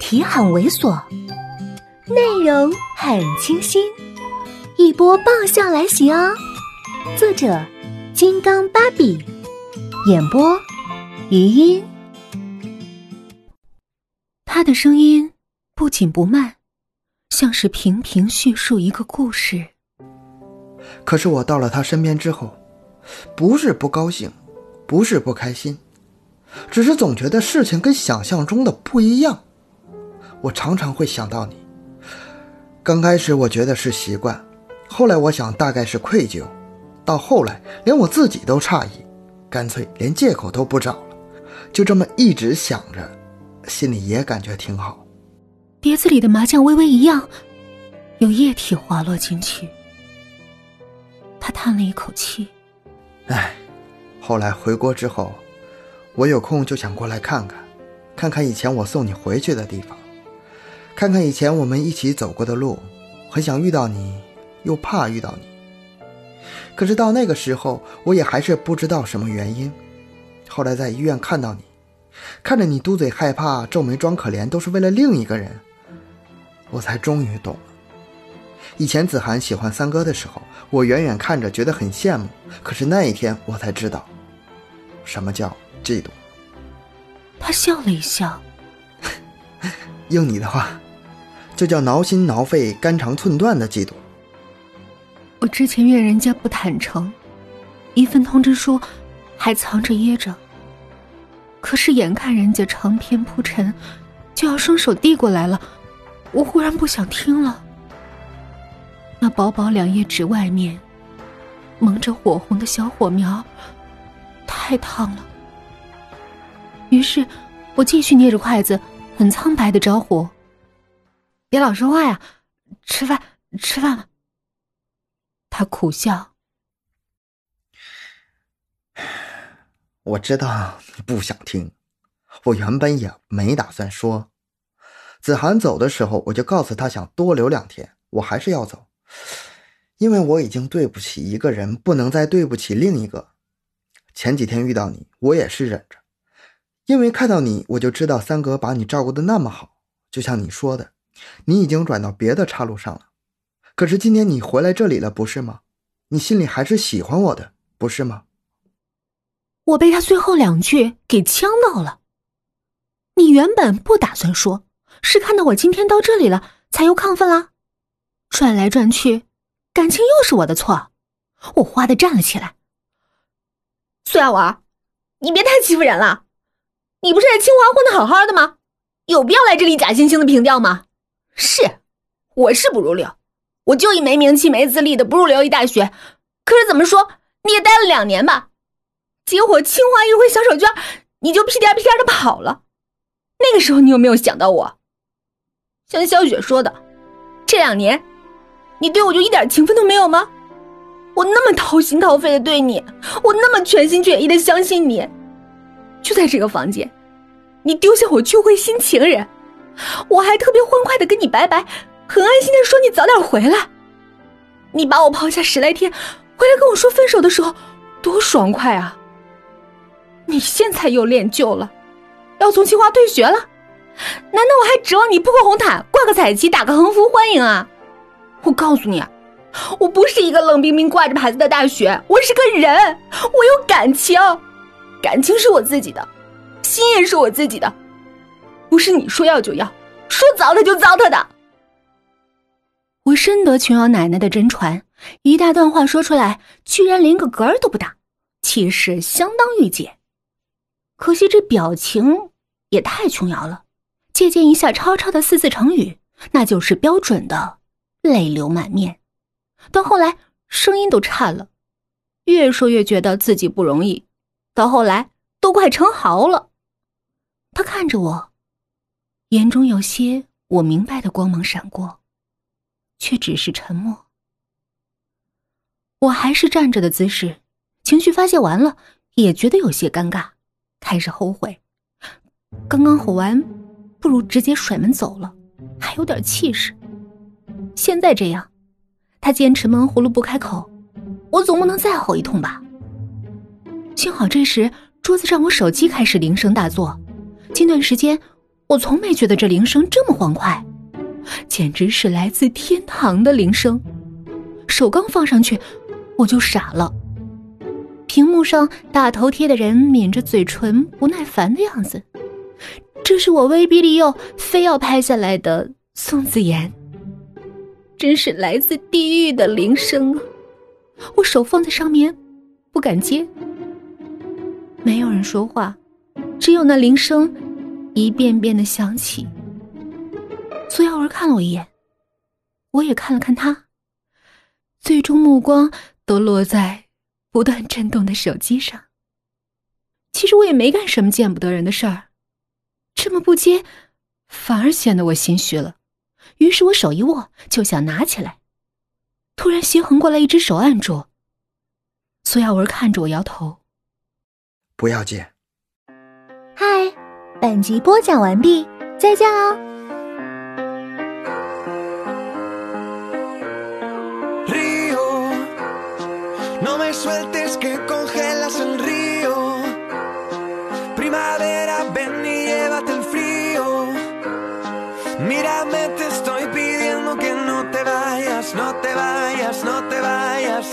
题很猥琐，内容很清新，一波爆笑来袭哦！作者：金刚芭比，演播：余音。他的声音不紧不慢，像是平平叙述一个故事。可是我到了他身边之后，不是不高兴，不是不开心，只是总觉得事情跟想象中的不一样。我常常会想到你。刚开始我觉得是习惯，后来我想大概是愧疚，到后来连我自己都诧异，干脆连借口都不找了，就这么一直想着，心里也感觉挺好。碟子里的麻酱微微一漾，有液体滑落进去。他叹了一口气：“唉。”后来回国之后，我有空就想过来看看，看看以前我送你回去的地方。看看以前我们一起走过的路，很想遇到你，又怕遇到你。可是到那个时候，我也还是不知道什么原因。后来在医院看到你，看着你嘟嘴害怕、皱眉装可怜，都是为了另一个人，我才终于懂了。以前子涵喜欢三哥的时候，我远远看着觉得很羡慕。可是那一天，我才知道，什么叫嫉妒。他笑了一笑，用你的话。就叫挠心挠肺、肝肠寸断的嫉妒。我之前怨人家不坦诚，一份通知书还藏着掖着。可是眼看人家长篇铺陈，就要双手递过来了，我忽然不想听了。那薄薄两页纸外面，蒙着火红的小火苗，太烫了。于是，我继续捏着筷子，很苍白的招呼。别老说话呀！吃饭，吃饭了。他苦笑。我知道你不想听，我原本也没打算说。子涵走的时候，我就告诉他想多留两天，我还是要走，因为我已经对不起一个人，不能再对不起另一个。前几天遇到你，我也是忍着，因为看到你，我就知道三哥把你照顾的那么好，就像你说的。你已经转到别的岔路上了，可是今天你回来这里了，不是吗？你心里还是喜欢我的，不是吗？我被他最后两句给呛到了。你原本不打算说，是看到我今天到这里了才又亢奋了，转来转去，感情又是我的错，我哗的站了起来。苏亚文，你别太欺负人了，你不是在清华混的好好的吗？有必要来这里假惺惺的凭吊吗？是，我是不入流，我就一没名气、没资历的不入流一大学。可是怎么说，你也待了两年吧？结果清华一回小手绢，你就屁颠屁颠的跑了。那个时候你有没有想到我？像小雪说的，这两年，你对我就一点情分都没有吗？我那么掏心掏肺的对你，我那么全心全意的相信你，就在这个房间，你丢下我去会新情人。我还特别欢快的跟你拜拜，很安心的说你早点回来。你把我抛下十来天，回来跟我说分手的时候，多爽快啊！你现在又恋旧了，要从清华退学了，难道我还指望你铺个红毯、挂个彩旗、打个横幅欢迎啊？我告诉你啊，我不是一个冷冰冰挂着牌子的大学，我是个人，我有感情，感情是我自己的，心也是我自己的。不是你说要就要，说糟蹋就糟蹋的。我深得琼瑶奶奶的真传，一大段话说出来，居然连个嗝儿都不打，气势相当御姐。可惜这表情也太琼瑶了，借鉴一下超超的四字成语，那就是标准的泪流满面。到后来声音都颤了，越说越觉得自己不容易，到后来都快成嚎了。他看着我。眼中有些我明白的光芒闪过，却只是沉默。我还是站着的姿势，情绪发泄完了，也觉得有些尴尬，开始后悔。刚刚吼完，不如直接甩门走了，还有点气势。现在这样，他坚持闷葫芦不开口，我总不能再吼一通吧？幸好这时桌子上我手机开始铃声大作，近段时间。我从没觉得这铃声这么欢快，简直是来自天堂的铃声。手刚放上去，我就傻了。屏幕上大头贴的人抿着嘴唇，不耐烦的样子。这是我威逼利诱非要拍下来的宋子妍。真是来自地狱的铃声啊！我手放在上面，不敢接。没有人说话，只有那铃声一遍遍的响起。苏耀文看了我一眼，我也看了看他，最终目光都落在不断震动的手机上。其实我也没干什么见不得人的事儿，这么不接，反而显得我心虚了。于是我手一握，就想拿起来，突然斜横过来一只手按住。苏耀文看着我摇头。不要接。嗨，本集播讲完毕，再见哦。Rio, no me sueltes que congelas el río. Primavera, ven y llévate el frío. Mírame, te estoy pidiendo que no te vayas, no te vayas, no te vayas.